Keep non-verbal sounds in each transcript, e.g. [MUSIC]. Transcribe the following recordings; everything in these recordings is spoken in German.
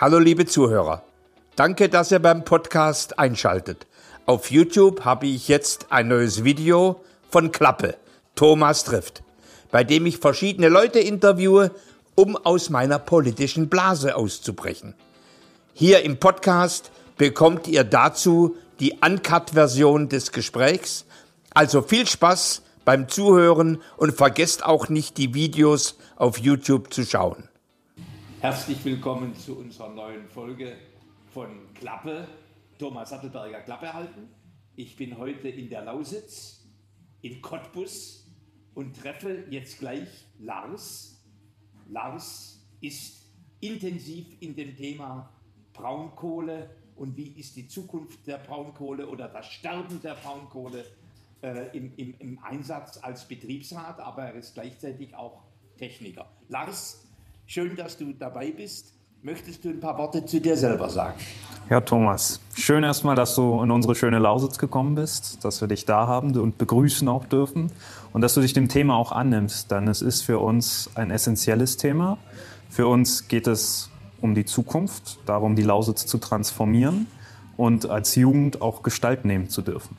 Hallo liebe Zuhörer. Danke, dass ihr beim Podcast einschaltet. Auf YouTube habe ich jetzt ein neues Video von Klappe, Thomas trifft, bei dem ich verschiedene Leute interviewe, um aus meiner politischen Blase auszubrechen. Hier im Podcast bekommt ihr dazu die Uncut-Version des Gesprächs. Also viel Spaß beim Zuhören und vergesst auch nicht, die Videos auf YouTube zu schauen. Herzlich willkommen zu unserer neuen Folge von Klappe. Thomas Sattelberger Klappe halten. Ich bin heute in der Lausitz, in Cottbus und treffe jetzt gleich Lars. Lars ist intensiv in dem Thema Braunkohle und wie ist die Zukunft der Braunkohle oder das Sterben der Braunkohle äh, im, im, im Einsatz als Betriebsrat, aber er ist gleichzeitig auch Techniker. Lars, schön, dass du dabei bist. Möchtest du ein paar Worte zu dir selber sagen? Ja, Thomas, schön erstmal, dass du in unsere schöne Lausitz gekommen bist, dass wir dich da haben und begrüßen auch dürfen und dass du dich dem Thema auch annimmst, denn es ist für uns ein essentielles Thema. Für uns geht es um die Zukunft, darum, die Lausitz zu transformieren und als Jugend auch Gestalt nehmen zu dürfen.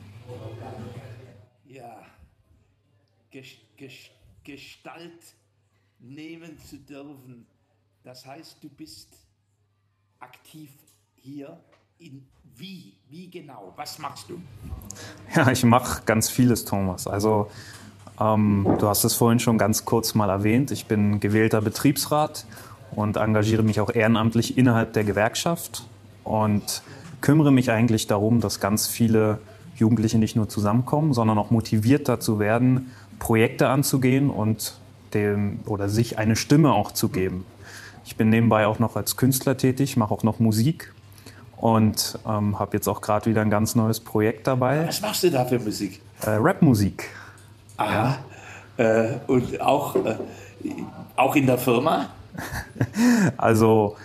Ja, Gestalt nehmen zu dürfen das heißt, du bist aktiv hier in wie? Wie genau? Was machst du? Ja, ich mache ganz vieles, Thomas. Also ähm, du hast es vorhin schon ganz kurz mal erwähnt. Ich bin gewählter Betriebsrat und engagiere mich auch ehrenamtlich innerhalb der Gewerkschaft und kümmere mich eigentlich darum, dass ganz viele Jugendliche nicht nur zusammenkommen, sondern auch motiviert dazu werden, Projekte anzugehen und dem oder sich eine Stimme auch zu geben. Ich bin nebenbei auch noch als Künstler tätig, mache auch noch Musik und ähm, habe jetzt auch gerade wieder ein ganz neues Projekt dabei. Was machst du da für Musik? Äh, Rapmusik. Aha. Ja. Äh, und auch, äh, auch in der Firma? [LAUGHS] also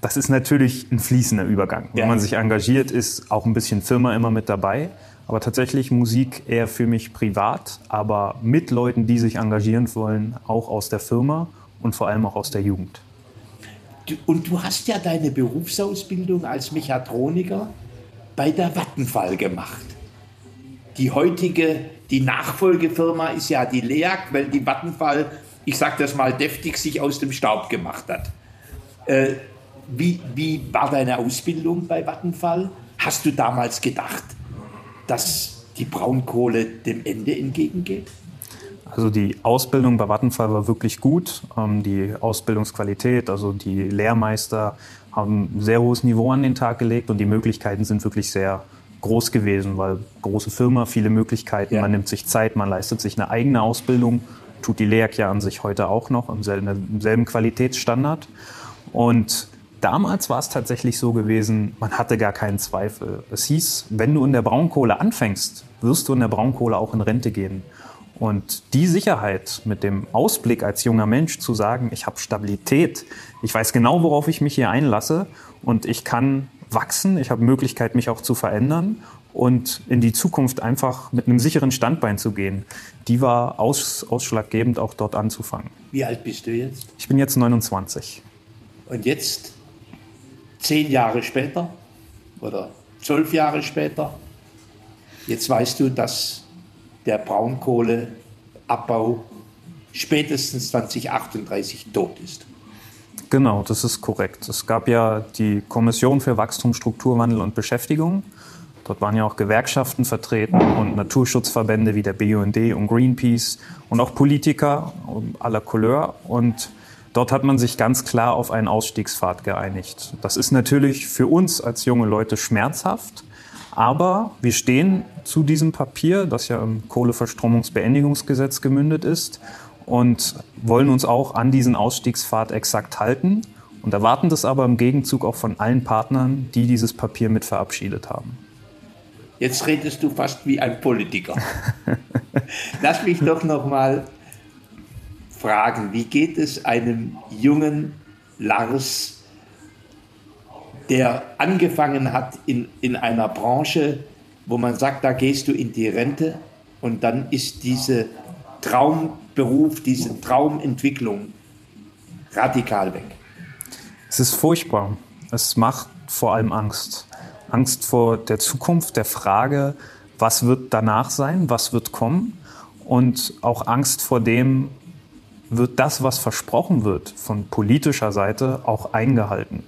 das ist natürlich ein fließender Übergang. Wenn ja. man sich engagiert, ist auch ein bisschen Firma immer mit dabei. Aber tatsächlich Musik eher für mich privat, aber mit Leuten, die sich engagieren wollen, auch aus der Firma und vor allem auch aus der Jugend. Und du hast ja deine Berufsausbildung als Mechatroniker bei der Vattenfall gemacht. Die heutige, die Nachfolgefirma ist ja die LEAG, weil die Vattenfall, ich sage das mal deftig, sich aus dem Staub gemacht hat. Äh, wie, wie war deine Ausbildung bei Vattenfall? Hast du damals gedacht, dass die Braunkohle dem Ende entgegengeht? Also die Ausbildung bei Vattenfall war wirklich gut. Ähm, die Ausbildungsqualität, also die Lehrmeister haben ein sehr hohes Niveau an den Tag gelegt und die Möglichkeiten sind wirklich sehr groß gewesen, weil große Firma, viele Möglichkeiten, ja. man nimmt sich Zeit, man leistet sich eine eigene Ausbildung, tut die LEAG ja an sich heute auch noch im selben, im selben Qualitätsstandard. Und damals war es tatsächlich so gewesen, man hatte gar keinen Zweifel. Es hieß, wenn du in der Braunkohle anfängst, wirst du in der Braunkohle auch in Rente gehen. Und die Sicherheit mit dem Ausblick als junger Mensch zu sagen, ich habe Stabilität, ich weiß genau, worauf ich mich hier einlasse und ich kann wachsen, ich habe Möglichkeit, mich auch zu verändern und in die Zukunft einfach mit einem sicheren Standbein zu gehen, die war aus, ausschlaggebend, auch dort anzufangen. Wie alt bist du jetzt? Ich bin jetzt 29. Und jetzt, zehn Jahre später oder zwölf Jahre später, jetzt weißt du, dass der Braunkohleabbau spätestens 2038 tot ist. Genau, das ist korrekt. Es gab ja die Kommission für Wachstum, Strukturwandel und Beschäftigung. Dort waren ja auch Gewerkschaften vertreten und Naturschutzverbände wie der BUND und Greenpeace und auch Politiker aller Couleur. Und dort hat man sich ganz klar auf einen Ausstiegspfad geeinigt. Das ist natürlich für uns als junge Leute schmerzhaft, aber wir stehen zu diesem Papier, das ja im Kohleverstromungsbeendigungsgesetz gemündet ist, und wollen uns auch an diesen Ausstiegspfad exakt halten und erwarten das aber im Gegenzug auch von allen Partnern, die dieses Papier mit verabschiedet haben. Jetzt redest du fast wie ein Politiker. [LAUGHS] Lass mich doch noch mal fragen, wie geht es einem jungen Lars der angefangen hat in, in einer Branche, wo man sagt, da gehst du in die Rente und dann ist diese Traumberuf, diese Traumentwicklung radikal weg. Es ist furchtbar. Es macht vor allem Angst. Angst vor der Zukunft, der Frage, was wird danach sein, was wird kommen und auch Angst vor dem, wird das, was versprochen wird von politischer Seite, auch eingehalten.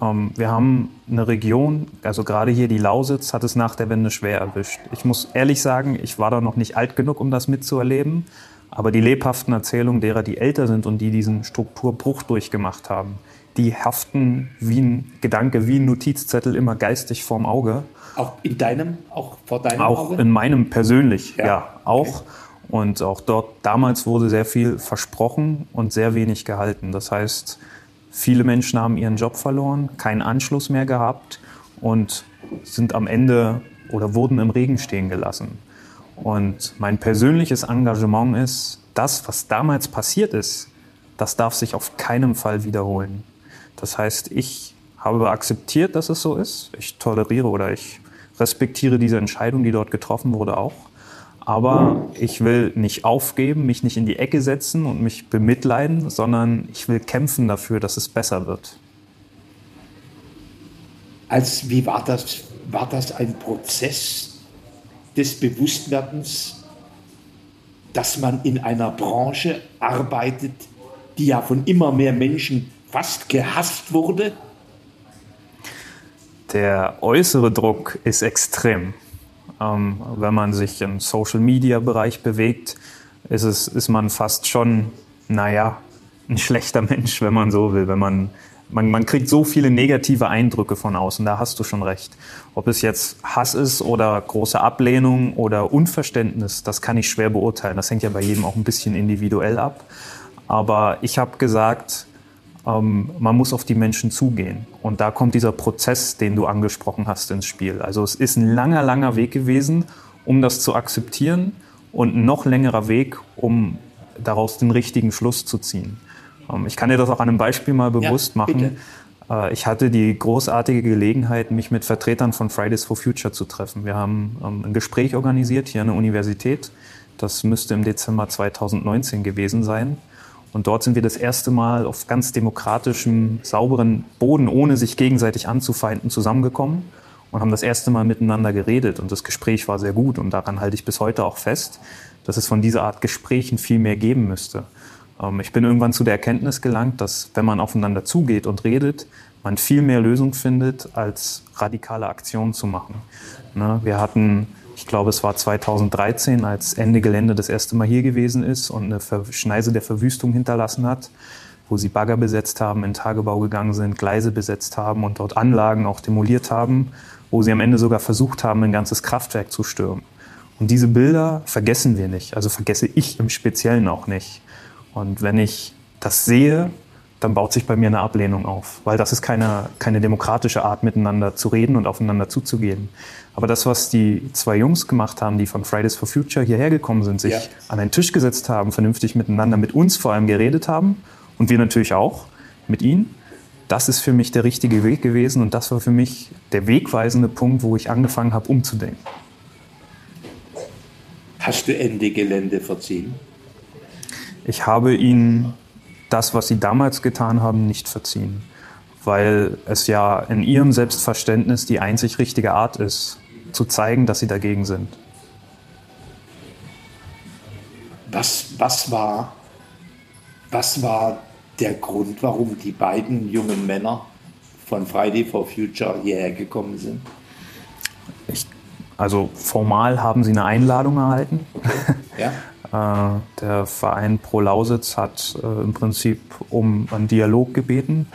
Ähm, wir haben eine Region, also gerade hier die Lausitz, hat es nach der Wende schwer erwischt. Ich muss ehrlich sagen, ich war da noch nicht alt genug, um das mitzuerleben. Aber die lebhaften Erzählungen derer, die älter sind und die diesen Strukturbruch durchgemacht haben, die haften wie ein Gedanke, wie ein Notizzettel immer geistig vorm Auge. Auch in deinem, auch vor deinem auch Auge? Auch in meinem persönlich, ja, ja auch. Okay. Und auch dort, damals wurde sehr viel versprochen und sehr wenig gehalten. Das heißt, viele Menschen haben ihren Job verloren, keinen Anschluss mehr gehabt und sind am Ende oder wurden im Regen stehen gelassen. Und mein persönliches Engagement ist, das, was damals passiert ist, das darf sich auf keinen Fall wiederholen. Das heißt, ich habe akzeptiert, dass es so ist. Ich toleriere oder ich respektiere diese Entscheidung, die dort getroffen wurde, auch. Aber ich will nicht aufgeben, mich nicht in die Ecke setzen und mich bemitleiden, sondern ich will kämpfen dafür, dass es besser wird. Als wie war das? War das ein Prozess des Bewusstwerdens, dass man in einer Branche arbeitet, die ja von immer mehr Menschen fast gehasst wurde? Der äußere Druck ist extrem. Ähm, wenn man sich im Social-Media-Bereich bewegt, ist, es, ist man fast schon, naja, ein schlechter [LAUGHS] Mensch, wenn man so will. Wenn man, man, man kriegt so viele negative Eindrücke von außen, da hast du schon recht. Ob es jetzt Hass ist oder große Ablehnung oder Unverständnis, das kann ich schwer beurteilen. Das hängt ja bei jedem auch ein bisschen individuell ab. Aber ich habe gesagt, ähm, man muss auf die Menschen zugehen. Und da kommt dieser Prozess, den du angesprochen hast, ins Spiel. Also es ist ein langer, langer Weg gewesen, um das zu akzeptieren und ein noch längerer Weg, um daraus den richtigen Schluss zu ziehen. Ähm, ich kann dir das auch an einem Beispiel mal bewusst ja, machen. Äh, ich hatte die großartige Gelegenheit, mich mit Vertretern von Fridays for Future zu treffen. Wir haben ähm, ein Gespräch organisiert hier an der Universität. Das müsste im Dezember 2019 gewesen sein. Und dort sind wir das erste Mal auf ganz demokratischem, sauberen Boden, ohne sich gegenseitig anzufeinden, zusammengekommen und haben das erste Mal miteinander geredet. Und das Gespräch war sehr gut. Und daran halte ich bis heute auch fest, dass es von dieser Art Gesprächen viel mehr geben müsste. Ähm, ich bin irgendwann zu der Erkenntnis gelangt, dass wenn man aufeinander zugeht und redet, man viel mehr Lösung findet, als radikale Aktionen zu machen. Ne, wir hatten ich glaube, es war 2013, als Ende Gelände das erste Mal hier gewesen ist und eine Schneise der Verwüstung hinterlassen hat, wo sie Bagger besetzt haben, in Tagebau gegangen sind, Gleise besetzt haben und dort Anlagen auch demoliert haben, wo sie am Ende sogar versucht haben, ein ganzes Kraftwerk zu stürmen. Und diese Bilder vergessen wir nicht, also vergesse ich im Speziellen auch nicht. Und wenn ich das sehe, dann baut sich bei mir eine Ablehnung auf, weil das ist keine, keine demokratische Art, miteinander zu reden und aufeinander zuzugehen. Aber das, was die zwei Jungs gemacht haben, die von Fridays for Future hierher gekommen sind, sich ja. an einen Tisch gesetzt haben, vernünftig miteinander, mit uns vor allem geredet haben und wir natürlich auch mit ihnen, das ist für mich der richtige Weg gewesen und das war für mich der wegweisende Punkt, wo ich angefangen habe, umzudenken. Hast du Ende Gelände verziehen? Ich habe ihnen das, was sie damals getan haben, nicht verziehen, weil es ja in ihrem Selbstverständnis die einzig richtige Art ist, zu zeigen, dass sie dagegen sind. Was, was, war, was war der Grund, warum die beiden jungen Männer von Friday for Future hierher gekommen sind? Ich, also formal haben sie eine Einladung erhalten. Okay. Ja. [LAUGHS] Äh, der Verein Pro Lausitz hat äh, im Prinzip um einen Dialog gebeten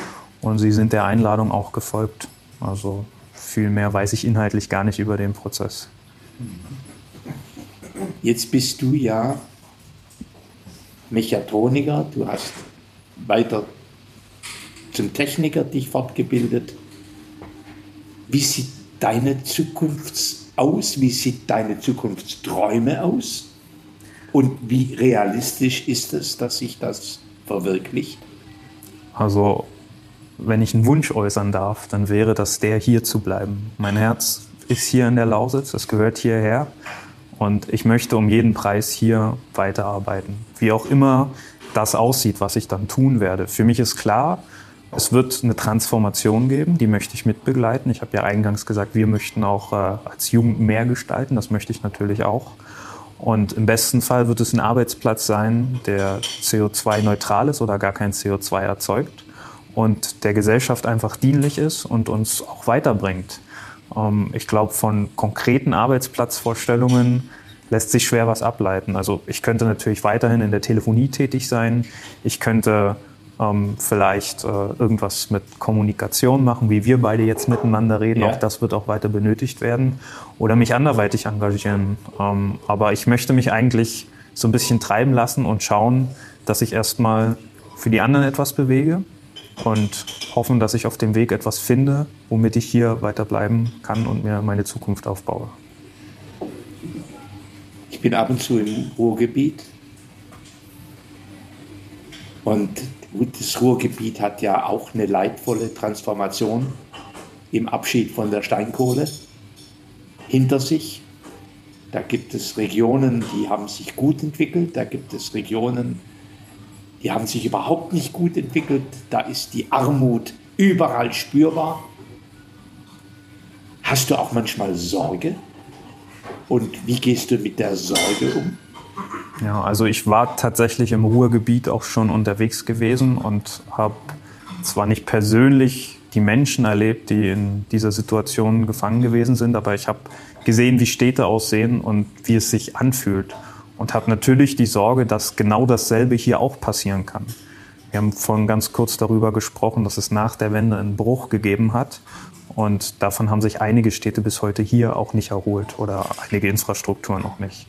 und sie sind der Einladung auch gefolgt. Also viel mehr weiß ich inhaltlich gar nicht über den Prozess. Jetzt bist du ja Mechatroniker, du hast weiter zum Techniker dich fortgebildet. Wie sieht deine Zukunft aus? Wie sieht deine Zukunftsträume aus? Und wie realistisch ist es, dass sich das verwirklicht? Also, wenn ich einen Wunsch äußern darf, dann wäre das der, hier zu bleiben. Mein Herz ist hier in der Lausitz, es gehört hierher. Und ich möchte um jeden Preis hier weiterarbeiten. Wie auch immer das aussieht, was ich dann tun werde. Für mich ist klar, Es wird eine Transformation geben, die möchte ich mitbegleiten. Ich habe ja eingangs gesagt, wir möchten auch äh, als Jugend mehr gestalten. Das möchte ich natürlich auch. Und im besten Fall wird es ein Arbeitsplatz sein, der CO2-neutral ist oder gar kein CO2 erzeugt und der Gesellschaft einfach dienlich ist und uns auch weiterbringt. Ähm, ich glaube, von konkreten Arbeitsplatzvorstellungen lässt sich schwer was ableiten. Also ich könnte natürlich weiterhin in der Telefonie tätig sein. Ich könnte ähm, vielleicht äh, irgendwas mit Kommunikation machen, wie wir beide jetzt miteinander reden. Ja. Auch das wird auch weiter benötigt werden. Oder mich anderweitig engagieren. Ähm, aber ich möchte mich eigentlich so ein bisschen treiben lassen und schauen, dass ich erstmal für die anderen etwas bewege und hoffen, dass ich auf dem Weg etwas finde, womit ich hier weiterbleiben kann und mir meine Zukunft aufbaue. Ich bin ab und zu im Ruhrgebiet und das Ruhrgebiet hat ja auch eine leidvolle Transformation im Abschied von der Steinkohle hinter sich. Da gibt es Regionen, die haben sich gut entwickelt, da gibt es Regionen, die haben sich überhaupt nicht gut entwickelt. Da ist die Armut überall spürbar. Hast du auch manchmal Sorge? Und wie gehst du mit der Sorge um? Ja, also ich war tatsächlich im Ruhrgebiet auch schon unterwegs gewesen und habe zwar nicht persönlich die Menschen erlebt, die in dieser Situation gefangen gewesen sind, aber ich habe gesehen, wie Städte aussehen und wie es sich anfühlt und habe natürlich die Sorge, dass genau dasselbe hier auch passieren kann. Wir haben vorhin ganz kurz darüber gesprochen, dass es nach der Wende einen Bruch gegeben hat. Und davon haben sich einige Städte bis heute hier auch nicht erholt oder einige Infrastrukturen noch nicht.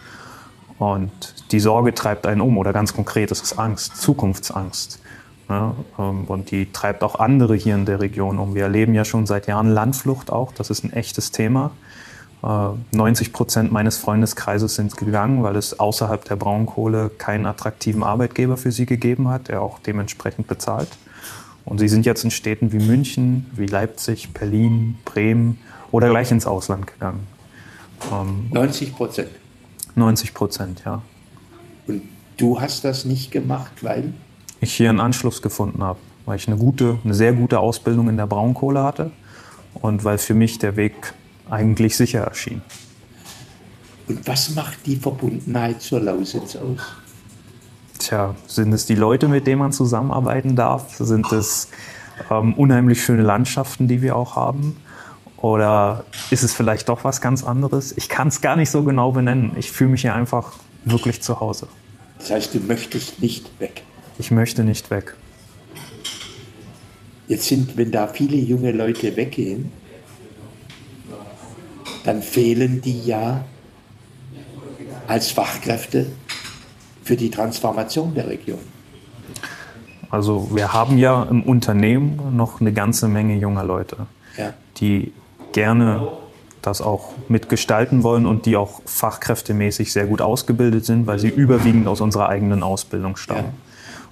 Und die Sorge treibt einen um oder ganz konkret, es ist Angst, Zukunftsangst. Ja, ähm, und die treibt auch andere hier in der Region um. Wir erleben ja schon seit Jahren Landflucht auch, das ist ein echtes Thema. 90 äh, Prozent meines Freundeskreises sind gegangen, weil es außerhalb der Braunkohle keinen attraktiven Arbeitgeber für sie gegeben hat, der auch dementsprechend bezahlt. Und sie sind jetzt in Städten wie München, wie Leipzig, Berlin, Bremen oder gleich ins Ausland gegangen. 90 ähm, Prozent? 90 Prozent, ja. Und du hast das nicht gemacht, weil? Ich hier einen Anschluss gefunden habe, weil ich eine gute, eine sehr gute Ausbildung in der Braunkohle hatte und weil für mich der Weg eigentlich sicher erschien. Und was macht die Verbundenheit zur Lausitz aus? Tja, sind es die Leute, mit denen man zusammenarbeiten darf? Sind es ähm, unheimlich schöne Landschaften, die wir auch haben? Oder ist es vielleicht doch was ganz anderes? Ich kann es gar nicht so genau benennen. Ich fühle mich hier einfach wirklich zu Hause. Das heißt, du möchtest nicht weg? Ich möchte nicht weg. Jetzt sind, wenn da viele junge Leute weggehen, dann fehlen die ja als Fachkräfte für die Transformation der Region. Also wir haben ja im Unternehmen noch eine ganze Menge junger Leute, ja. die gerne das auch mitgestalten wollen und die auch fachkräftemäßig sehr gut ausgebildet sind, weil sie überwiegend aus unserer eigenen Ausbildung stammen. Ja.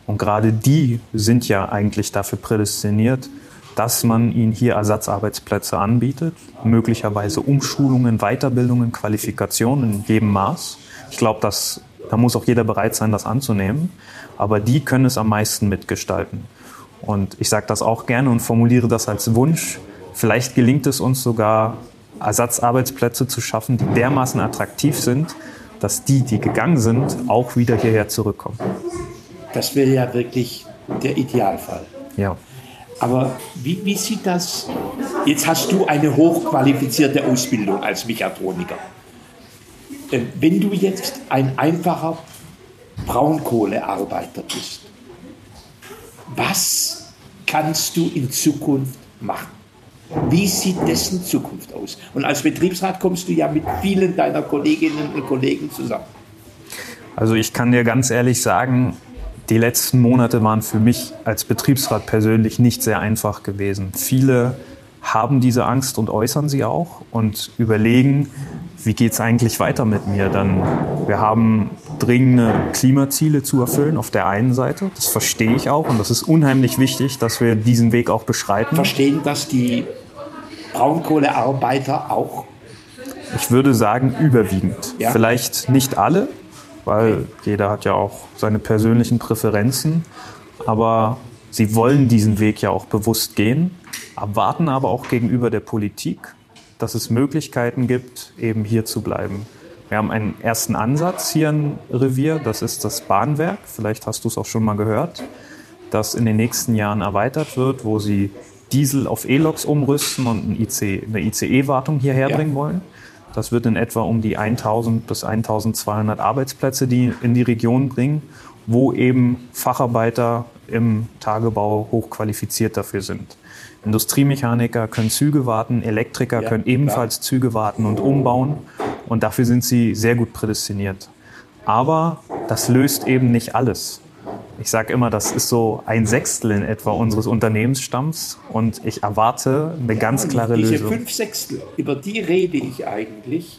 Und gerade die sind ja eigentlich dafür prädestiniert, dass man ihnen hier Ersatzarbeitsplätze anbietet, möglicherweise Umschulungen, Weiterbildungen, Qualifikationen in jedem Maß. Ich glaube, da muss auch jeder bereit sein, das anzunehmen. Aber die können es am meisten mitgestalten. Und ich sage das auch gerne und formuliere das als Wunsch. Vielleicht gelingt es uns sogar, Ersatzarbeitsplätze zu schaffen, die dermaßen attraktiv sind, dass die, die gegangen sind, auch wieder hierher zurückkommen. Das wäre ja wirklich der Idealfall. Ja. Aber wie, wie sieht das? Jetzt hast du eine hochqualifizierte Ausbildung als Mechatroniker. Ähm, wenn du jetzt ein einfacher Braunkohlearbeiter bist, was kannst du in Zukunft machen? Wie sieht dessen Zukunft aus? Und als Betriebsrat kommst du ja mit vielen deiner Kolleginnen und Kollegen zusammen. Also ich kann dir ganz ehrlich sagen, die letzten Monate waren für mich als Betriebsrat persönlich nicht sehr einfach gewesen. Viele haben diese Angst und äußern sie auch und überlegen, wie geht es eigentlich weiter mit mir? Dann, wir haben dringende Klimaziele zu erfüllen auf der einen Seite. Das verstehe ich auch und das ist unheimlich wichtig, dass wir diesen Weg auch beschreiten. Verstehen das die Braunkohlearbeiter auch? Ich würde sagen, überwiegend. Ja? Vielleicht nicht alle, weil jeder hat ja auch seine persönlichen Präferenzen. Aber Sie wollen diesen Weg ja auch bewusst gehen, erwarten aber auch gegenüber der Politik, dass es Möglichkeiten gibt, eben hier zu bleiben. Wir haben einen ersten Ansatz hier im Revier, das ist das Bahnwerk. Vielleicht hast du es auch schon mal gehört, das in den nächsten Jahren erweitert wird, wo sie Diesel auf E-Loks umrüsten und eine ICE-Wartung hierher ja. bringen wollen. Das wird in etwa um die 1000 bis 1200 Arbeitsplätze die in die Region bringen, wo eben Facharbeiter im Tagebau hochqualifiziert dafür sind. Industriemechaniker können Züge warten, Elektriker ja, können ebenfalls klar. Züge warten und umbauen und dafür sind sie sehr gut prädestiniert. Aber das löst eben nicht alles. Ich sage immer, das ist so ein Sechstel in etwa unseres Unternehmensstamms und ich erwarte eine ganz klare Diese Lösung. Diese fünf Sechstel, über die rede ich eigentlich,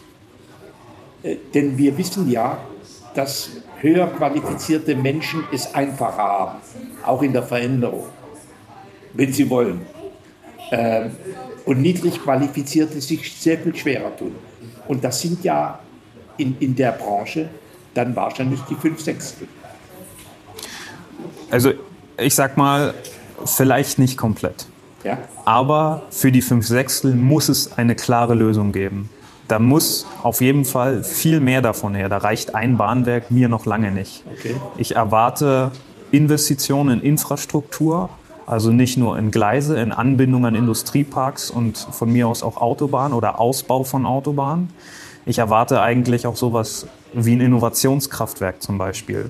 äh, denn wir wissen ja, dass höher qualifizierte Menschen es einfacher haben, auch in der Veränderung, wenn sie wollen. Ähm, und niedrig qualifizierte sich sehr viel schwerer tun. Und das sind ja in, in der Branche dann wahrscheinlich die fünf Sechstel. Also ich sag mal, vielleicht nicht komplett. Ja. Aber für die fünf Sechstel muss es eine klare Lösung geben. Da muss auf jeden Fall viel mehr davon her. Da reicht ein Bahnwerk mir noch lange nicht. Okay. Ich erwarte Investitionen in Infrastruktur, also nicht nur in Gleise, in Anbindung an Industrieparks und von mir aus auch Autobahnen oder Ausbau von Autobahnen. Ich erwarte eigentlich auch sowas wie ein Innovationskraftwerk zum Beispiel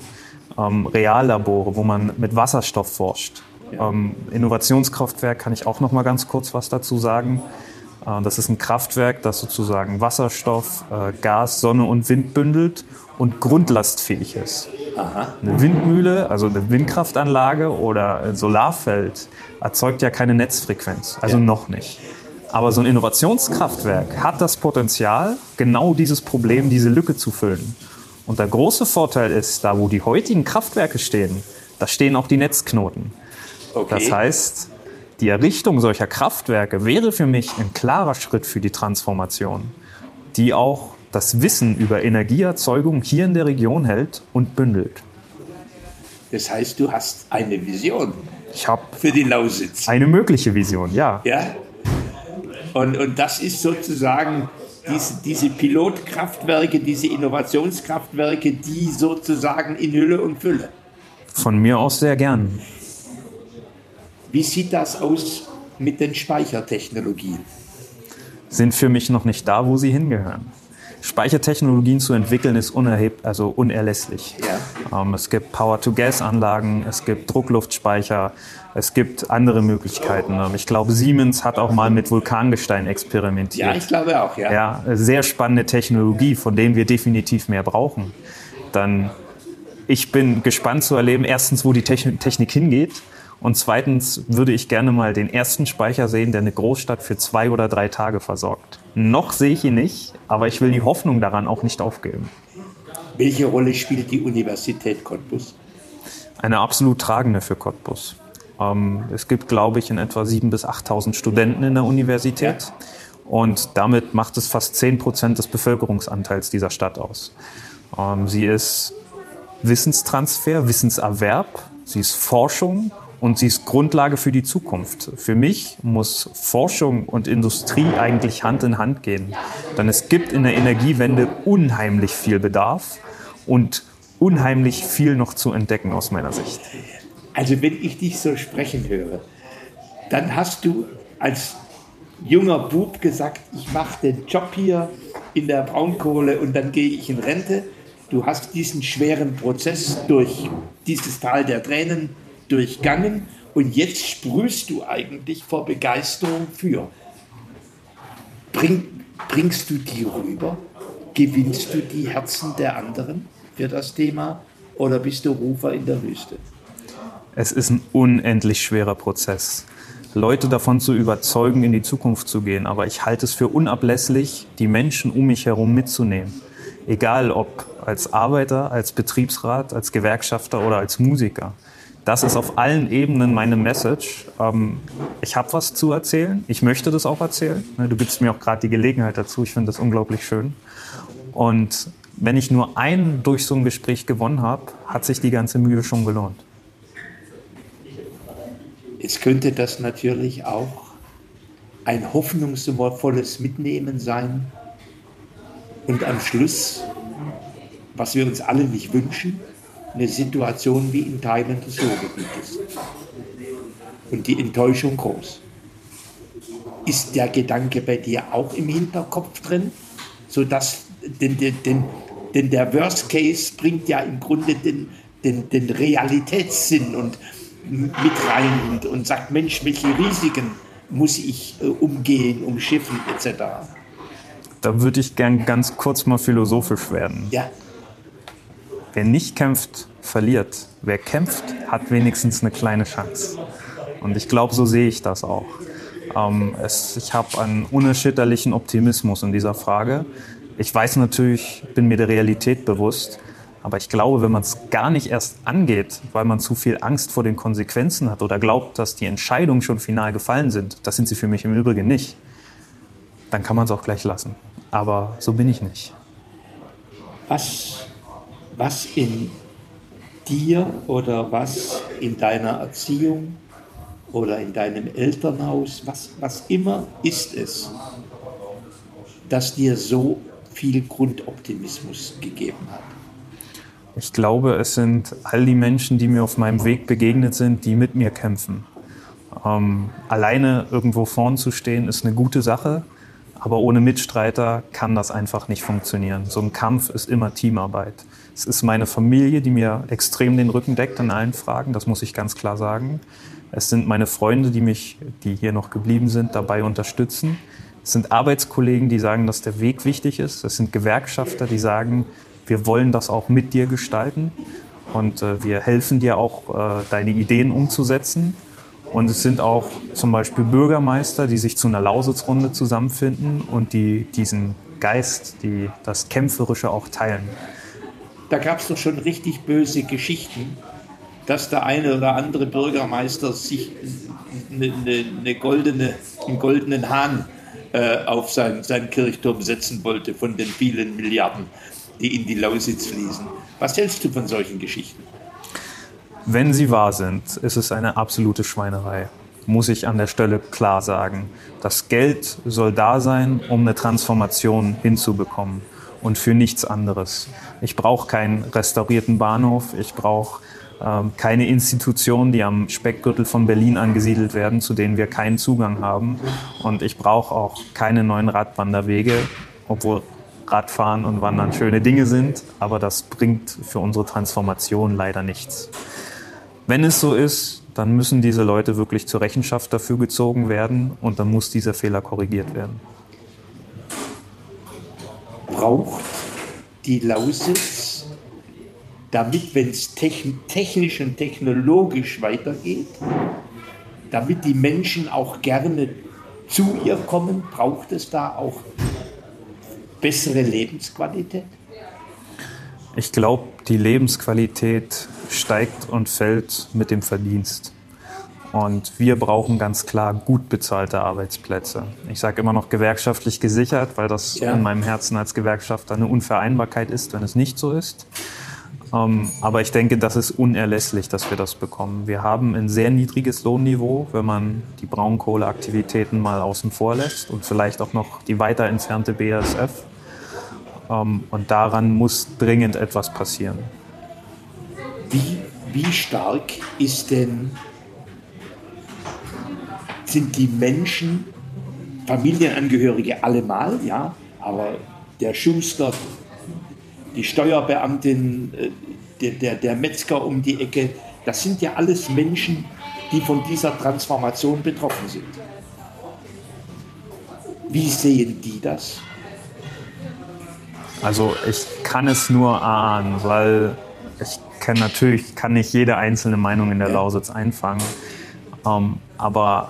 ähm, Reallabore, wo man mit Wasserstoff forscht. Ja. Ähm, Innovationskraftwerk kann ich auch noch mal ganz kurz was dazu sagen. Äh, das ist ein Kraftwerk, das sozusagen Wasserstoff, äh, Gas, Sonne und Wind bündelt und grundlastfähig ist. Aha. Eine Windmühle, also eine Windkraftanlage oder ein Solarfeld erzeugt ja keine Netzfrequenz, also ja. noch nicht. Aber so ein Innovationskraftwerk hat das Potenzial, genau dieses Problem, diese Lücke zu füllen. Und der große Vorteil ist, da wo die heutigen Kraftwerke stehen, da stehen auch die Netzknoten. Okay. Das heißt, die Errichtung solcher Kraftwerke wäre für mich ein klarer Schritt für die Transformation, die auch das Wissen über Energieerzeugung hier in der Region hält und bündelt. Das heißt, du hast eine Vision ich habe für die Lausitz. Eine mögliche Vision, ja. Ja. Und, und das ist sozusagen diese, diese Pilotkraftwerke, diese Innovationskraftwerke, die sozusagen in Hülle und Fülle? Von mir aus sehr gern. Wie sieht das aus mit den Speichertechnologien? Sind für mich noch nicht da, wo sie hingehören. Speichertechnologien zu entwickeln ist unerhebt, also unerlässlich. Ja. Ähm, es gibt Power-to-Gas-Anlagen, es gibt Druckluftspeicher, es gibt andere Möglichkeiten. Ähm, ich glaube, Siemens hat auch mal mit Vulkangestein experimentiert. Ja, ich glaube auch, ja. Ja, sehr spannende Technologie, von denen wir definitiv mehr brauchen. Dann, ich bin gespannt zu erleben, erstens, wo die Technik hingeht und zweitens würde ich gerne mal den ersten Speicher sehen, der eine Großstadt für zwei oder drei Tage versorgt. Noch sehe ich ihn nicht, aber ich will die Hoffnung daran auch nicht aufgeben. Welche Rolle spielt die Universität Cottbus? Eine absolut tragende für Cottbus. Ähm, es gibt, glaube ich, in etwa 7.000 bis 8.000 Studenten in der Universität. Ja. Und damit macht es fast 10 Prozent des Bevölkerungsanteils dieser Stadt aus. Ähm, sie ist Wissenstransfer, Wissenserwerb, sie ist Forschung, und sie ist Grundlage für die Zukunft. Für mich muss Forschung und Industrie eigentlich Hand in Hand gehen. Denn es gibt in der Energiewende unheimlich viel Bedarf und unheimlich viel noch zu entdecken aus meiner Sicht. Also wenn ich dich so sprechen höre, dann hast du als junger Bub gesagt, ich mache den Job hier in der Braunkohle und dann gehe ich in Rente. Du hast diesen schweren Prozess durch dieses Tal der Tränen durchgangen und jetzt sprühst du eigentlich vor Begeisterung für. Bring, bringst du die rüber? Gewinnst du die Herzen der anderen für das Thema oder bist du Rufer in der Wüste? Es ist ein unendlich schwerer Prozess. Leute davon zu überzeugen, in die Zukunft zu gehen. Aber ich halte es für unablässlich, die Menschen um mich herum mitzunehmen. Egal ob als Arbeiter, als Betriebsrat, als Gewerkschafter oder als Musiker. Das ist auf allen Ebenen meine Message. Ähm, ich habe was zu erzählen. Ich möchte das auch erzählen. Ne, du gibst mir auch gerade die Gelegenheit dazu. Ich finde das unglaublich schön. Und wenn ich nur einen durch so ein Gespräch gewonnen habe, hat sich die ganze Mühe schon gelohnt. Jetzt könnte das natürlich auch ein hoffnungsvolles Mitnehmen sein und am Schluss, was wir uns alle nicht wünschen, eine Situation wie in Teilen des Ruhrgebietes. Und die Enttäuschung groß. Ist der Gedanke bei dir auch im Hinterkopf drin, sodass denn, denn, denn der Worst Case bringt ja im Grunde den, den, den Realitätssinn und mit rein und, und sagt, Mensch, welche Risiken muss ich äh, umgehen, umschiffen etc. Da würde ich gern ganz kurz mal philosophisch werden. Ja. Wer nicht kämpft, verliert. Wer kämpft, hat wenigstens eine kleine Chance. Und ich glaube, so sehe ich das auch. Ähm, es, ich habe einen unerschütterlichen Optimismus in dieser Frage. Ich weiß natürlich, bin mir der Realität bewusst, aber ich glaube, wenn man es gar nicht erst angeht, weil man zu viel Angst vor den Konsequenzen hat oder glaubt, dass die Entscheidungen schon final gefallen sind, das sind sie für mich im Übrigen nicht, dann kann man es auch gleich lassen. Aber so bin ich nicht. Was, was in dir oder was in deiner Erziehung oder in deinem Elternhaus, was, was immer ist es, das dir so viel Grundoptimismus gegeben hat? Ich glaube, es sind all die Menschen, die mir auf meinem Weg begegnet sind, die mit mir kämpfen. Ähm, alleine irgendwo vorn zu stehen, ist eine gute Sache, aber ohne Mitstreiter kann das einfach nicht funktionieren. So ein Kampf ist immer Teamarbeit. Es ist meine Familie, die mir extrem den Rücken deckt in allen Fragen, das muss ich ganz klar sagen. Es sind meine Freunde, die mich, die hier noch geblieben sind, dabei unterstützen. Es sind Arbeitskollegen, die sagen, dass der Weg wichtig ist. Es sind Gewerkschafter, die sagen, wir wollen das auch mit dir gestalten und äh, wir helfen dir auch, äh, deine Ideen umzusetzen. Und es sind auch zum Beispiel Bürgermeister, die sich zu einer Lausitzrunde zusammenfinden und die diesen Geist, die, das Kämpferische auch teilen. Da gab es doch schon richtig böse Geschichten, dass der eine oder andere Bürgermeister sich eine, eine, eine goldene, einen goldenen Hahn äh, auf seinen, seinen Kirchturm setzen wollte von den vielen Milliarden die in die Lausitz fließen. Was hältst du von solchen Geschichten? Wenn sie wahr sind, ist es eine absolute Schweinerei, muss ich an der Stelle klar sagen. Das Geld soll da sein, um eine Transformation hinzubekommen und für nichts anderes. Ich brauche keinen restaurierten Bahnhof, ich brauche ähm, keine Institutionen, die am Speckgürtel von Berlin angesiedelt werden, zu denen wir keinen Zugang haben. Und ich brauche auch keine neuen Radwanderwege, obwohl Radfahren und Wandern schöne Dinge sind, aber das bringt für unsere Transformation leider nichts. Wenn es so ist, dann müssen diese Leute wirklich zur Rechenschaft dafür gezogen werden und dann muss dieser Fehler korrigiert werden. Braucht die Lausitz, damit, wenn es technisch und technologisch weitergeht, damit die Menschen auch gerne zu ihr kommen, braucht es da auch bessere Lebensqualität? Ich glaube, die Lebensqualität steigt und fällt mit dem Verdienst. Und wir brauchen ganz klar gut bezahlte Arbeitsplätze. Ich sage immer noch gewerkschaftlich gesichert, weil das ja. in meinem Herzen als Gewerkschafter eine Unvereinbarkeit ist, wenn es nicht so ist. Ähm, aber ich denke, das ist unerlässlich, dass wir das bekommen. Wir haben ein sehr niedriges Lohnniveau, wenn man die Braunkohleaktivitäten mal außen vor lässt und vielleicht auch noch die weiter entfernte BASF. Ähm, und daran muss dringend etwas passieren. Wie, wie stark ist denn, sind die Menschen, Familienangehörige allemal, ja, aber der Schuster, die Steuerbeamtin, äh, der, der, der Metzger um die Ecke, das sind ja alles Menschen, die von dieser Transformation betroffen sind. Wie sehen die das? Also ich kann es nur ahnen, weil ich kann natürlich kann nicht jede einzelne Meinung in der Lausitz einfangen. Ähm, aber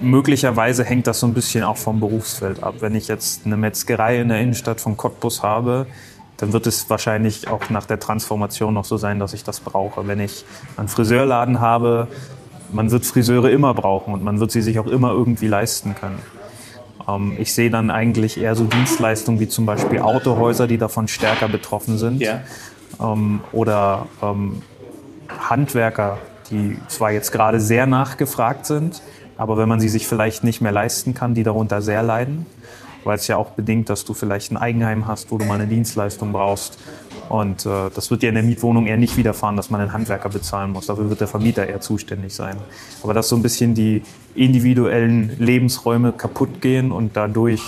möglicherweise hängt das so ein bisschen auch vom Berufsfeld ab. Wenn ich jetzt eine Metzgerei in der Innenstadt von Cottbus habe, dann wird es wahrscheinlich auch nach der Transformation noch so sein, dass ich das brauche. Wenn ich einen Friseurladen habe, man wird Friseure immer brauchen und man wird sie sich auch immer irgendwie leisten können. Ähm, ich sehe dann eigentlich eher so Dienstleistungen wie zum Beispiel Autohäuser, die davon stärker betroffen sind. Ja. Ähm, oder ähm, Handwerker, die zwar jetzt gerade sehr nachgefragt sind, aber wenn man sie sich vielleicht nicht mehr leisten kann, die darunter sehr leiden, weil es ja auch bedingt, dass du vielleicht ein Eigenheim hast, wo du mal eine Dienstleistung brauchst. Und äh, das wird ja in der Mietwohnung eher nicht widerfahren, dass man einen Handwerker bezahlen muss. Dafür wird der Vermieter eher zuständig sein. Aber dass so ein bisschen die individuellen Lebensräume kaputt gehen und dadurch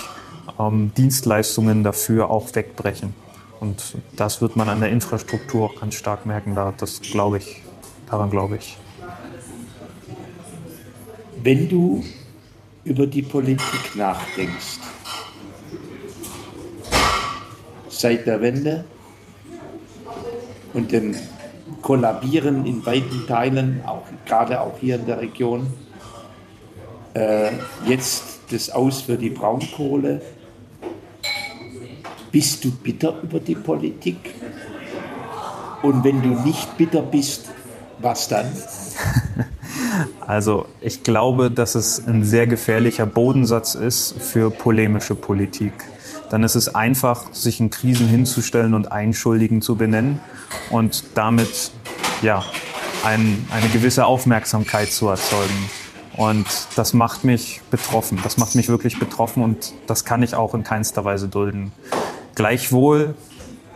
ähm, Dienstleistungen dafür auch wegbrechen. Und das wird man an der Infrastruktur auch ganz stark merken. Da, das glaube ich, daran glaube ich. Wenn du über die Politik nachdenkst, seit der Wende und dem Kollabieren in weiten Teilen, auch, gerade auch hier in der Region, äh, jetzt das Aus für die Braunkohle. Bist du bitter über die Politik? Und wenn du nicht bitter bist, was dann? [LAUGHS] Also ich glaube, dass es ein sehr gefährlicher Bodensatz ist für polemische Politik. Dann ist es einfach, sich in Krisen hinzustellen und einen Schuldigen zu benennen und damit ja, ein, eine gewisse Aufmerksamkeit zu erzeugen. Und das macht mich betroffen. Das macht mich wirklich betroffen und das kann ich auch in keinster Weise dulden. Gleichwohl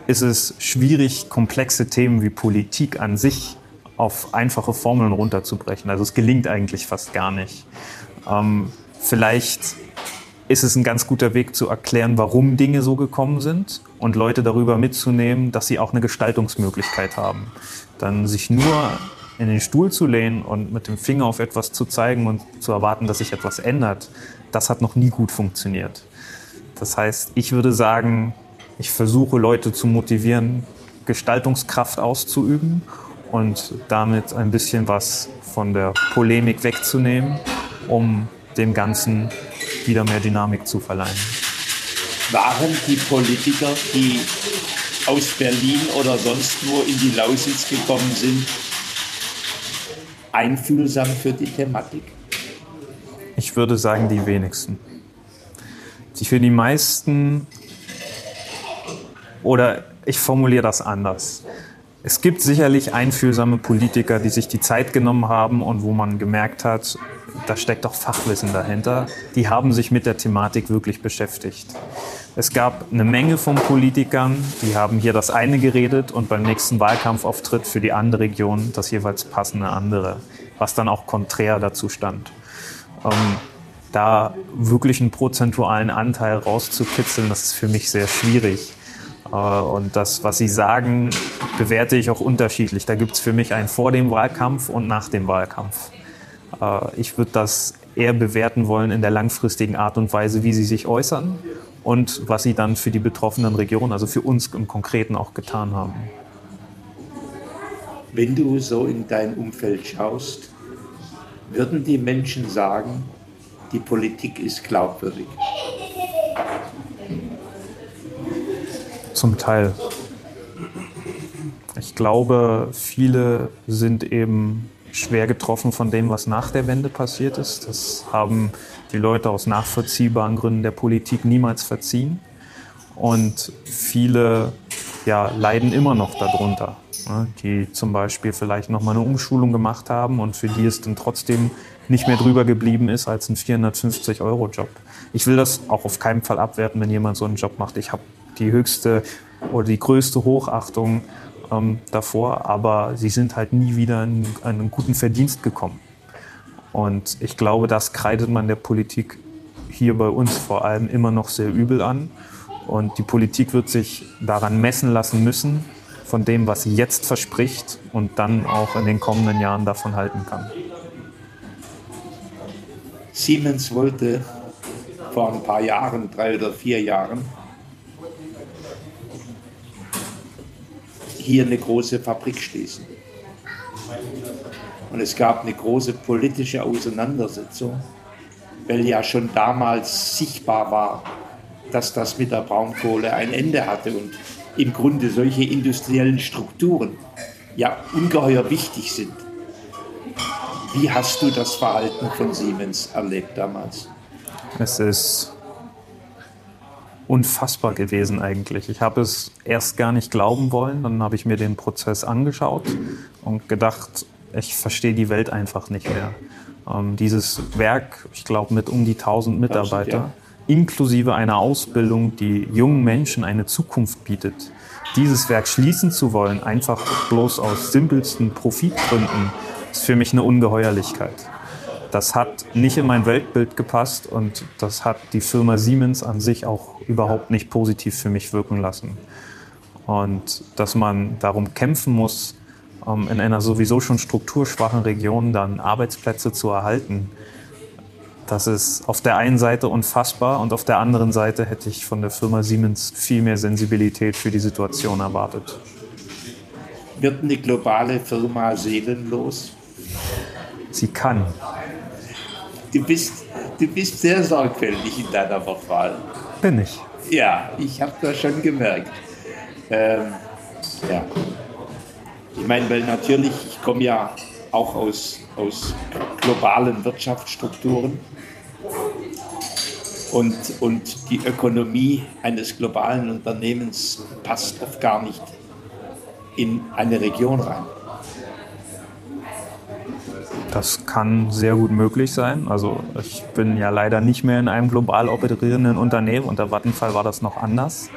ist es schwierig, komplexe Themen wie Politik an sich auf einfache Formeln runterzubrechen. Also es gelingt eigentlich fast gar nicht. Ähm, vielleicht ist es ein ganz guter Weg zu erklären, warum Dinge so gekommen sind und Leute darüber mitzunehmen, dass sie auch eine Gestaltungsmöglichkeit haben. Dann sich nur in den Stuhl zu lehnen und mit dem Finger auf etwas zu zeigen und zu erwarten, dass sich etwas ändert, das hat noch nie gut funktioniert. Das heißt, ich würde sagen, ich versuche Leute zu motivieren, Gestaltungskraft auszuüben und damit ein bisschen was von der Polemik wegzunehmen, um dem Ganzen wieder mehr Dynamik zu verleihen. Waren die Politiker, die aus Berlin oder sonst wo in die Lausitz gekommen sind, einfühlsam für die Thematik? Ich würde sagen, die wenigsten. Für die meisten, oder ich formuliere das anders. Es gibt sicherlich einfühlsame Politiker, die sich die Zeit genommen haben und wo man gemerkt hat, da steckt doch Fachwissen dahinter. Die haben sich mit der Thematik wirklich beschäftigt. Es gab eine Menge von Politikern, die haben hier das eine geredet und beim nächsten Wahlkampfauftritt für die andere Region das jeweils passende andere, was dann auch konträr dazu stand. Ähm, da wirklich einen prozentualen Anteil rauszukitzeln, das ist für mich sehr schwierig. Äh, und das, was Sie sagen, bewerte ich auch unterschiedlich. Da gibt es für mich einen vor dem Wahlkampf und nach dem Wahlkampf. Äh, ich würde das eher bewerten wollen in der langfristigen Art und Weise, wie Sie sich äußern und was Sie dann für die betroffenen Regionen, also für uns im Konkreten auch getan haben. Wenn du so in dein Umfeld schaust, würden die Menschen sagen, die Politik ist glaubwürdig? Zum Teil. Ich glaube, viele sind eben schwer getroffen von dem, was nach der Wende passiert ist. Das haben die Leute aus nachvollziehbaren Gründen der Politik niemals verziehen. Und viele ja, leiden immer noch darunter, ne, die zum Beispiel vielleicht nochmal eine Umschulung gemacht haben und für die es dann trotzdem nicht mehr drüber geblieben ist als ein 450-Euro-Job. Ich will das auch auf keinen Fall abwerten, wenn jemand so einen Job macht. Ich habe die höchste oder die größte Hochachtung ähm, davor, aber sie sind halt nie wieder in einen guten Verdienst gekommen. Und ich glaube, das kreidet man der Politik hier bei uns vor allem immer noch sehr übel an. Und die Politik wird sich daran messen lassen müssen, von dem, was sie jetzt verspricht und dann auch in den kommenden Jahren davon halten kann. Siemens wollte vor ein paar Jahren, drei oder vier Jahren, hier eine große Fabrik schließen. Und es gab eine große politische Auseinandersetzung, weil ja schon damals sichtbar war, dass das mit der Braunkohle ein Ende hatte und im Grunde solche industriellen Strukturen ja ungeheuer wichtig sind. Wie hast du das Verhalten von Siemens erlebt damals? Es ist unfassbar gewesen eigentlich. Ich habe es erst gar nicht glauben wollen, dann habe ich mir den Prozess angeschaut und gedacht, ich verstehe die Welt einfach nicht mehr. Ähm, dieses Werk, ich glaube, mit um die 1000 Mitarbeitern, ja. inklusive einer Ausbildung, die jungen Menschen eine Zukunft bietet, dieses Werk schließen zu wollen, einfach bloß aus simpelsten Profitgründen, ist für mich eine Ungeheuerlichkeit. Das hat nicht in mein Weltbild gepasst und das hat die Firma Siemens an sich auch überhaupt nicht positiv für mich wirken lassen. Und dass man darum kämpfen muss, ähm, in einer sowieso schon strukturschwachen Region dann Arbeitsplätze zu erhalten, das ist auf der einen Seite unfassbar und auf der anderen Seite hätte ich von der Firma Siemens viel mehr Sensibilität für die Situation erwartet. Wird eine globale Firma seelenlos? Sie kann. Du bist, du bist sehr sorgfältig in deiner Wortwahl. Bin ich. Ja, ich habe das schon gemerkt. Ähm, ja. Ich meine, weil natürlich, ich komme ja auch aus, aus globalen Wirtschaftsstrukturen und, und die Ökonomie eines globalen Unternehmens passt oft gar nicht in eine Region rein. Das kann sehr gut möglich sein. Also ich bin ja leider nicht mehr in einem global operierenden Unternehmen. Unter Vattenfall war das noch anders.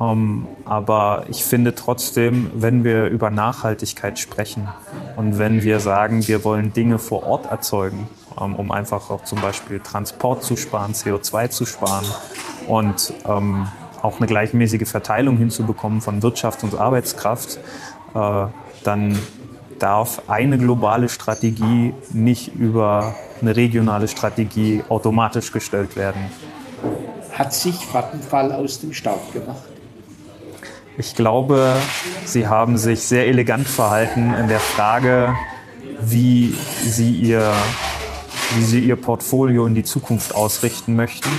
Ähm, aber ich finde trotzdem, wenn wir über Nachhaltigkeit sprechen und wenn wir sagen, wir wollen Dinge vor Ort erzeugen, ähm, um einfach auch zum Beispiel Transport zu sparen, CO2 zu sparen und ähm, auch eine gleichmäßige Verteilung hinzubekommen von Wirtschaft und Arbeitskraft, äh, dann darf eine globale Strategie nicht über eine regionale Strategie automatisch gestellt werden. Hat sich Vattenfall aus dem Staub gemacht? Ich glaube, Sie haben sich sehr elegant verhalten in der Frage, wie Sie Ihr, wie Sie Ihr Portfolio in die Zukunft ausrichten möchten.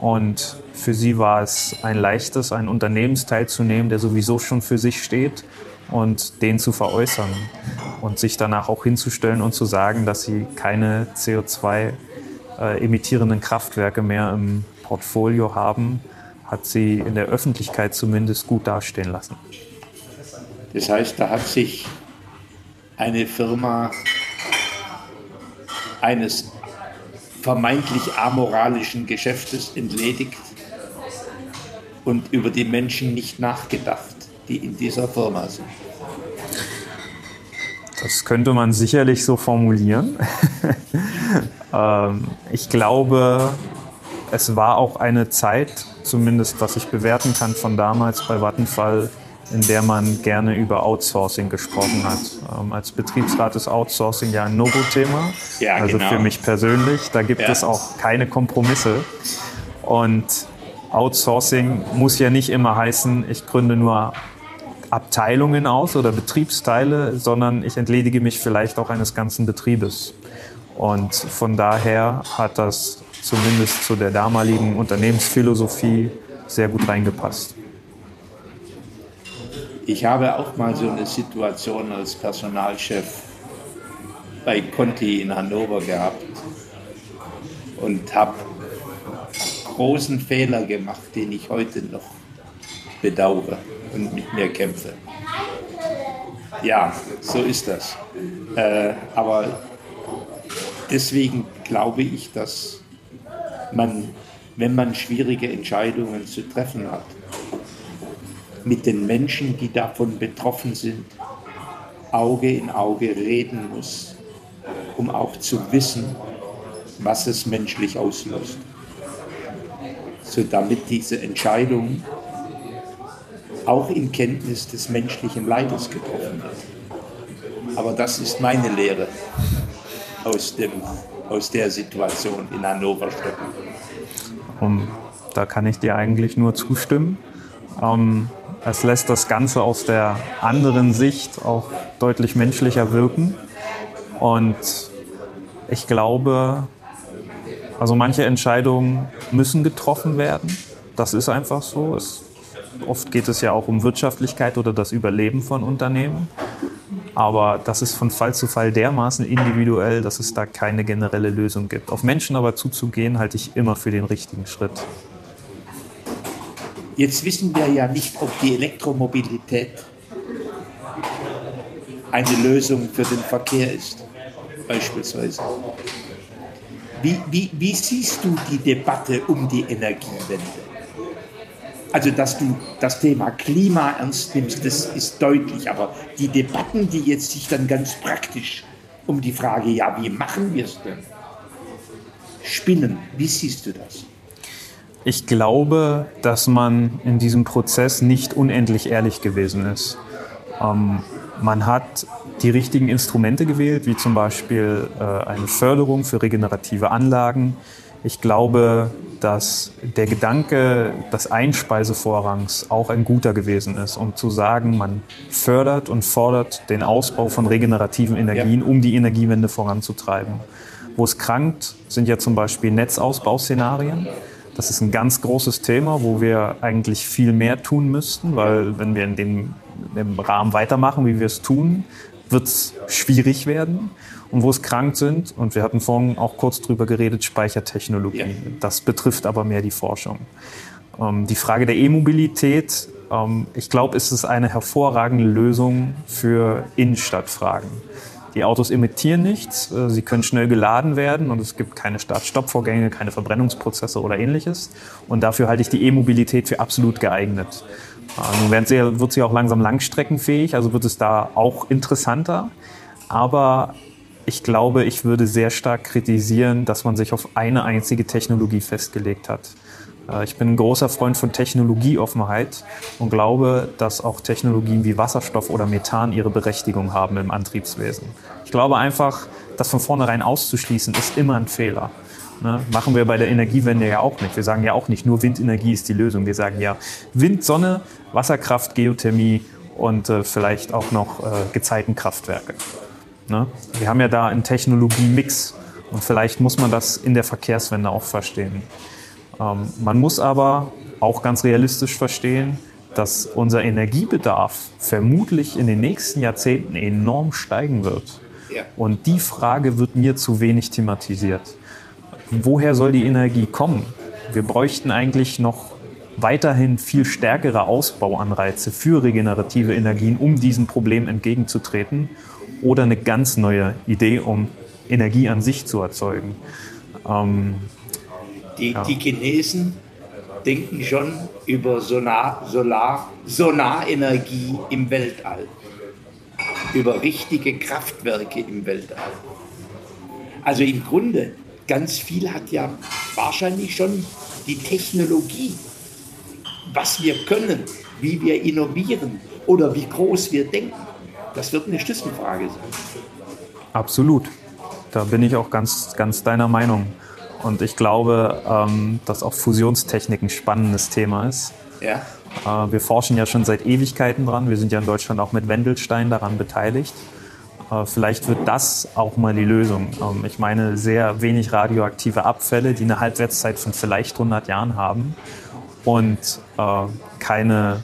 Und für Sie war es ein leichtes, einen Unternehmensteil zu nehmen, der sowieso schon für sich steht und den zu veräußern und sich danach auch hinzustellen und zu sagen, dass Sie keine CO2 äh, Kraftwerke mehr im Portfolio haben, hat sie in der Öffentlichkeit zumindest gut dastehen lassen. Das heißt, da hat sich eine Firma eines vermeintlich amoralischen Geschäftes entledigt und über die Menschen nicht nachgedacht, die in dieser Firma sind. Das könnte man sicherlich so formulieren. [LAUGHS] Ähm, ich glaube, es war auch eine Zeit, zumindest was ich bewerten kann von damals bei Vattenfall, in der man gerne über Outsourcing gesprochen hat. Ähm, als Betriebsrat ist Outsourcing ja ein No-Go-Thema. Ja, also genau. für mich persönlich, da gibt ja. es auch keine Kompromisse. Und Outsourcing muss ja nicht immer heißen, ich gründe nur Abteilungen aus oder Betriebsteile, sondern ich entledige mich vielleicht auch eines ganzen Betriebes. Und von daher hat das zumindest zu der damaligen Unternehmensphilosophie sehr gut reingepasst. Ich habe auch mal so eine Situation als Personalchef bei Conti in Hannover gehabt und habe großen Fehler gemacht, den ich heute noch bedauere und mit mir kämpfe. Ja, so ist das. Äh, aber deswegen glaube ich, dass man, wenn man schwierige Entscheidungen zu treffen hat, mit den Menschen, die davon betroffen sind, Auge in Auge reden muss, um auch zu wissen, was es menschlich auslöst. So damit diese Entscheidung auch in Kenntnis des menschlichen Leides getroffen wird. Aber das ist meine Lehre aus dem aus der Situation in Hannover stecken. Um, da kann ich dir eigentlich nur zustimmen. Ähm, es lässt das Ganze aus der anderen Sicht auch deutlich menschlicher wirken. Und ich glaube, also manche Entscheidungen müssen getroffen werden. Das ist einfach so. Es, oft geht es ja auch um Wirtschaftlichkeit oder das Überleben von Unternehmen. Aber das ist von Fall zu Fall dermaßen individuell, dass es da keine generelle Lösung gibt. Auf Menschen aber zuzugehen, halte ich immer für den richtigen Schritt. Jetzt wissen wir ja nicht, ob die Elektromobilität eine Lösung für den Verkehr ist, beispielsweise. Wie, wie, wie siehst du die Debatte um die Energiewende? Also, dass du das Thema Klima ernst nimmst, das ist deutlich. Aber die Debatten, die jetzt sich dann ganz praktisch um die Frage, ja, wie machen wir es denn, spinnen, wie siehst du das? Ich glaube, dass man in diesem Prozess nicht unendlich ehrlich gewesen ist. Ähm, man hat die richtigen Instrumente gewählt, wie zum Beispiel äh, eine Förderung für regenerative Anlagen. Ich glaube, dass der Gedanke des Einspeisevorrangs auch ein guter gewesen ist, um zu sagen, man fördert und fordert den Ausbau von regenerativen Energien, um die Energiewende voranzutreiben. Wo es krankt, sind ja zum Beispiel Netzausbauszenarien. Das ist ein ganz großes Thema, wo wir eigentlich viel mehr tun müssten, weil wenn wir in dem, dem Rahmen weitermachen, wie wir es tun, wird es schwierig werden. Und wo es krank sind, und wir hatten vorhin auch kurz drüber geredet, Speichertechnologie. Ja. Das betrifft aber mehr die Forschung. Ähm, die Frage der E-Mobilität, ähm, ich glaube, ist es eine hervorragende Lösung für Innenstadtfragen. Die Autos emittieren nichts, äh, sie können schnell geladen werden und es gibt keine Start-Stopp-Vorgänge, keine Verbrennungsprozesse oder ähnliches. Und dafür halte ich die E-Mobilität für absolut geeignet. Nun wird sie, wird sie auch langsam langstreckenfähig, also wird es da auch interessanter. Aber ich glaube, ich würde sehr stark kritisieren, dass man sich auf eine einzige Technologie festgelegt hat. Äh, ich bin ein großer Freund von Technologieoffenheit und glaube, dass auch Technologien wie Wasserstoff oder Methan ihre Berechtigung haben im Antriebswesen. Ich glaube einfach, das von vornherein auszuschließen, ist immer ein Fehler. Ne? Machen wir bei der Energiewende ja auch nicht. Wir sagen ja auch nicht, nur Windenergie ist die Lösung. Wir sagen ja Wind, Sonne, Wasserkraft, Geothermie und äh, vielleicht auch noch äh, Gezeitenkraftwerke. Ne? Wir haben ja da einen Technologie-Mix und vielleicht muss man das in der Verkehrswende auch verstehen. Ähm, man muss aber auch ganz realistisch verstehen, dass unser Energiebedarf vermutlich in den nächsten Jahrzehnten enorm steigen wird. Und die Frage wird mir zu wenig thematisiert. Woher soll die Energie kommen? Wir bräuchten eigentlich noch weiterhin viel stärkere Ausbauanreize für regenerative Energien, um diesem Problem entgegenzutreten oder eine ganz neue Idee, um Energie an sich zu erzeugen. Ähm, die, ja. die Chinesen denken schon über Sonar, Solar, Sonarenergie im Weltall, über richtige Kraftwerke im Weltall. Also im Grunde, ganz viel hat ja wahrscheinlich schon die Technologie, was wir können, wie wir innovieren oder wie groß wir denken. Das wird eine Schlüsselfrage sein. Absolut. Da bin ich auch ganz, ganz deiner Meinung. Und ich glaube, ähm, dass auch Fusionstechnik ein spannendes Thema ist. Ja. Äh, wir forschen ja schon seit Ewigkeiten dran. Wir sind ja in Deutschland auch mit Wendelstein daran beteiligt. Äh, vielleicht wird das auch mal die Lösung. Ähm, ich meine, sehr wenig radioaktive Abfälle, die eine Halbwertszeit von vielleicht 100 Jahren haben und äh, keine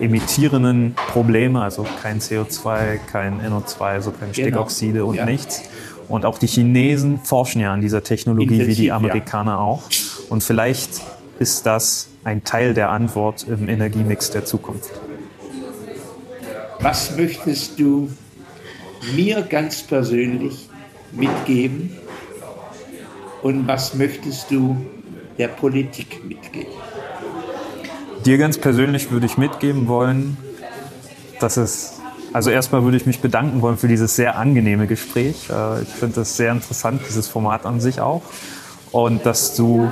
emittierenden Probleme, also kein CO2, kein NO2, also keine genau. Stickoxide und ja. nichts. Und auch die Chinesen forschen ja an dieser Technologie Intensiv, wie die Amerikaner ja. auch. Und vielleicht ist das ein Teil der Antwort im Energiemix der Zukunft. Was möchtest du mir ganz persönlich mitgeben und was möchtest du der Politik mitgeben? Dir ganz persönlich würde ich mitgeben wollen, dass es, also erstmal würde ich mich bedanken wollen für dieses sehr angenehme Gespräch. Äh, ich finde das sehr interessant, dieses Format an sich auch. Und dass du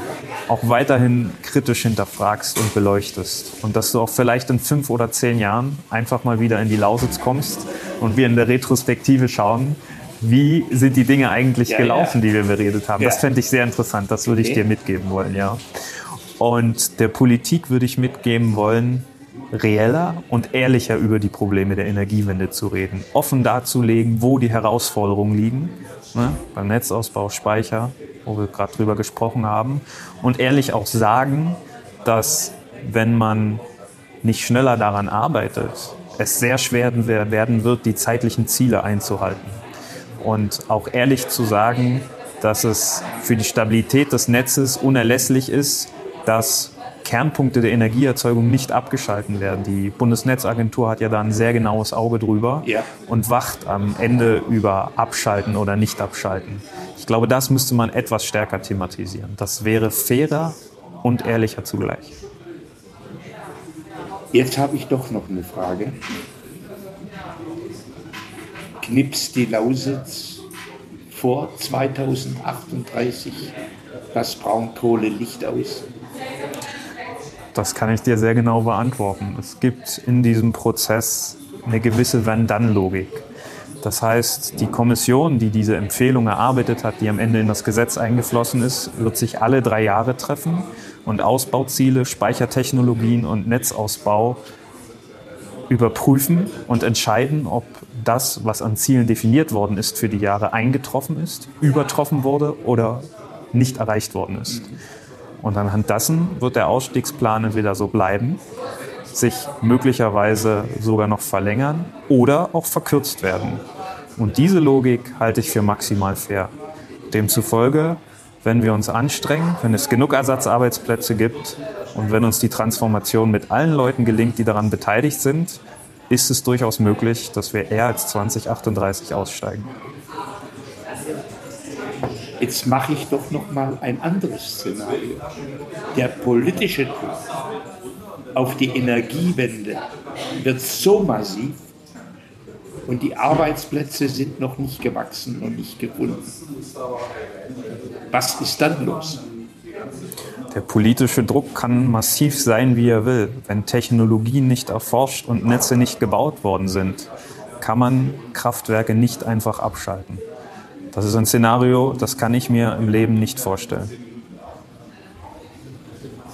auch weiterhin kritisch hinterfragst und beleuchtest. Und dass du auch vielleicht in fünf oder zehn Jahren einfach mal wieder in die Lausitz kommst und wir in der Retrospektive schauen, wie sind die Dinge eigentlich ja, gelaufen, ja. die wir beredet haben. Ja. Das fände ich sehr interessant. Das würde ich dir mitgeben wollen, ja. Und der Politik würde ich mitgeben wollen, reeller und ehrlicher über die Probleme der Energiewende zu reden. Offen darzulegen, wo die Herausforderungen liegen. Ne? Beim Netzausbau, Speicher, wo wir gerade drüber gesprochen haben. Und ehrlich auch sagen, dass wenn man nicht schneller daran arbeitet, es sehr schwer werden wird, die zeitlichen Ziele einzuhalten. Und auch ehrlich zu sagen, dass es für die Stabilität des Netzes unerlässlich ist, dass Kernpunkte der Energieerzeugung nicht abgeschalten werden. Die Bundesnetzagentur hat ja da ein sehr genaues Auge drüber ja. und wacht am Ende über Abschalten oder Nicht-Abschalten. Ich glaube, das müsste man etwas stärker thematisieren. Das wäre fairer und ehrlicher zugleich. Jetzt habe ich doch noch eine Frage. Knipst die Lausitz vor 2038 das Braunkohlelicht aus? Das kann ich dir sehr genau beantworten. Es gibt in diesem Prozess eine gewisse Wenn-Dann-Logik. Das heißt, die Kommission, die diese Empfehlung erarbeitet hat, die am Ende in das Gesetz eingeflossen ist, wird sich alle drei Jahre treffen und Ausbauziele, Speichertechnologien und Netzausbau überprüfen und entscheiden, ob das, was an Zielen definiert worden ist für die Jahre, eingetroffen ist, übertroffen wurde oder nicht erreicht worden ist. Und anhand dessen wird der Ausstiegsplan entweder so bleiben, sich möglicherweise sogar noch verlängern oder auch verkürzt werden. Und diese Logik halte ich für maximal fair. Demzufolge, wenn wir uns anstrengen, wenn es genug Ersatzarbeitsplätze gibt und wenn uns die Transformation mit allen Leuten gelingt, die daran beteiligt sind, ist es durchaus möglich, dass wir eher als 2038 aussteigen. Jetzt mache ich doch noch mal ein anderes Szenario. Der politische Druck auf die Energiewende wird so massiv und die Arbeitsplätze sind noch nicht gewachsen und nicht gefunden. Was ist dann los? Der politische Druck kann massiv sein, wie er will. Wenn Technologien nicht erforscht und Netze nicht gebaut worden sind, kann man Kraftwerke nicht einfach abschalten. Das ist ein Szenario, das kann ich mir im Leben nicht vorstellen.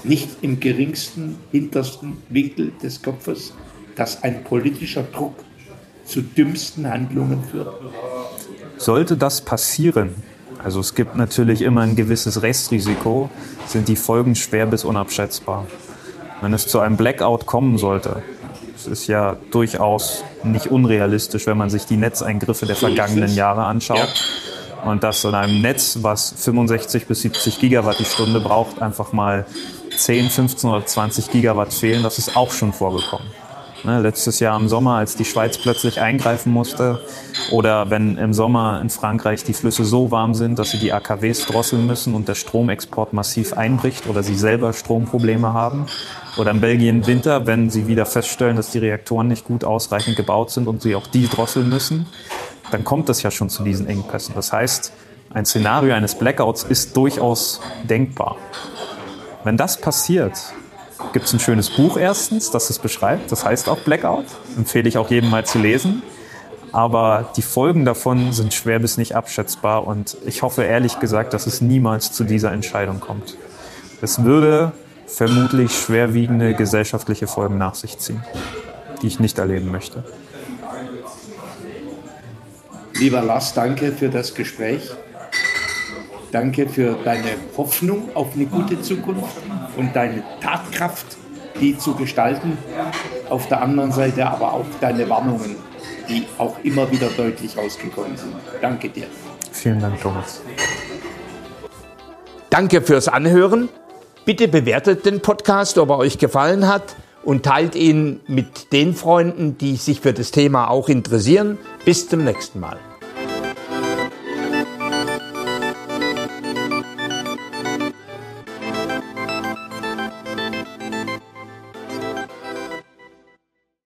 Nicht im geringsten, hintersten Winkel des Kopfes, dass ein politischer Druck zu dümmsten Handlungen führt. Sollte das passieren, also es gibt natürlich immer ein gewisses Restrisiko, sind die Folgen schwer bis unabschätzbar. Wenn es zu einem Blackout kommen sollte, ist ja durchaus nicht unrealistisch, wenn man sich die Netzeingriffe der vergangenen Jahre anschaut. Ja. Und dass in einem Netz, was 65 bis 70 Gigawatt die Stunde braucht, einfach mal 10, 15 oder 20 Gigawatt fehlen, das ist auch schon vorgekommen. Ne, letztes Jahr im Sommer, als die Schweiz plötzlich eingreifen musste, oder wenn im Sommer in Frankreich die Flüsse so warm sind, dass sie die AKWs drosseln müssen und der Stromexport massiv einbricht oder sie selber Stromprobleme haben. Oder in Belgien Winter, wenn sie wieder feststellen, dass die Reaktoren nicht gut ausreichend gebaut sind und sie auch die drosseln müssen, dann kommt es ja schon zu diesen Engpässen. Das heißt, ein Szenario eines Blackouts ist durchaus denkbar. Wenn das passiert, gibt es ein schönes Buch erstens, das es beschreibt. Das heißt auch Blackout. Empfehle ich auch jedem mal zu lesen. Aber die Folgen davon sind schwer bis nicht abschätzbar und ich hoffe ehrlich gesagt, dass es niemals zu dieser Entscheidung kommt. Es würde vermutlich schwerwiegende gesellschaftliche Folgen nach sich ziehen, die ich nicht erleben möchte. Lieber Lars, danke für das Gespräch. Danke für deine Hoffnung auf eine gute Zukunft und deine Tatkraft, die zu gestalten. Auf der anderen Seite aber auch deine Warnungen, die auch immer wieder deutlich rausgekommen sind. Danke dir. Vielen Dank, Thomas. Danke fürs Anhören. Bitte bewertet den Podcast, ob er euch gefallen hat und teilt ihn mit den Freunden, die sich für das Thema auch interessieren. Bis zum nächsten Mal.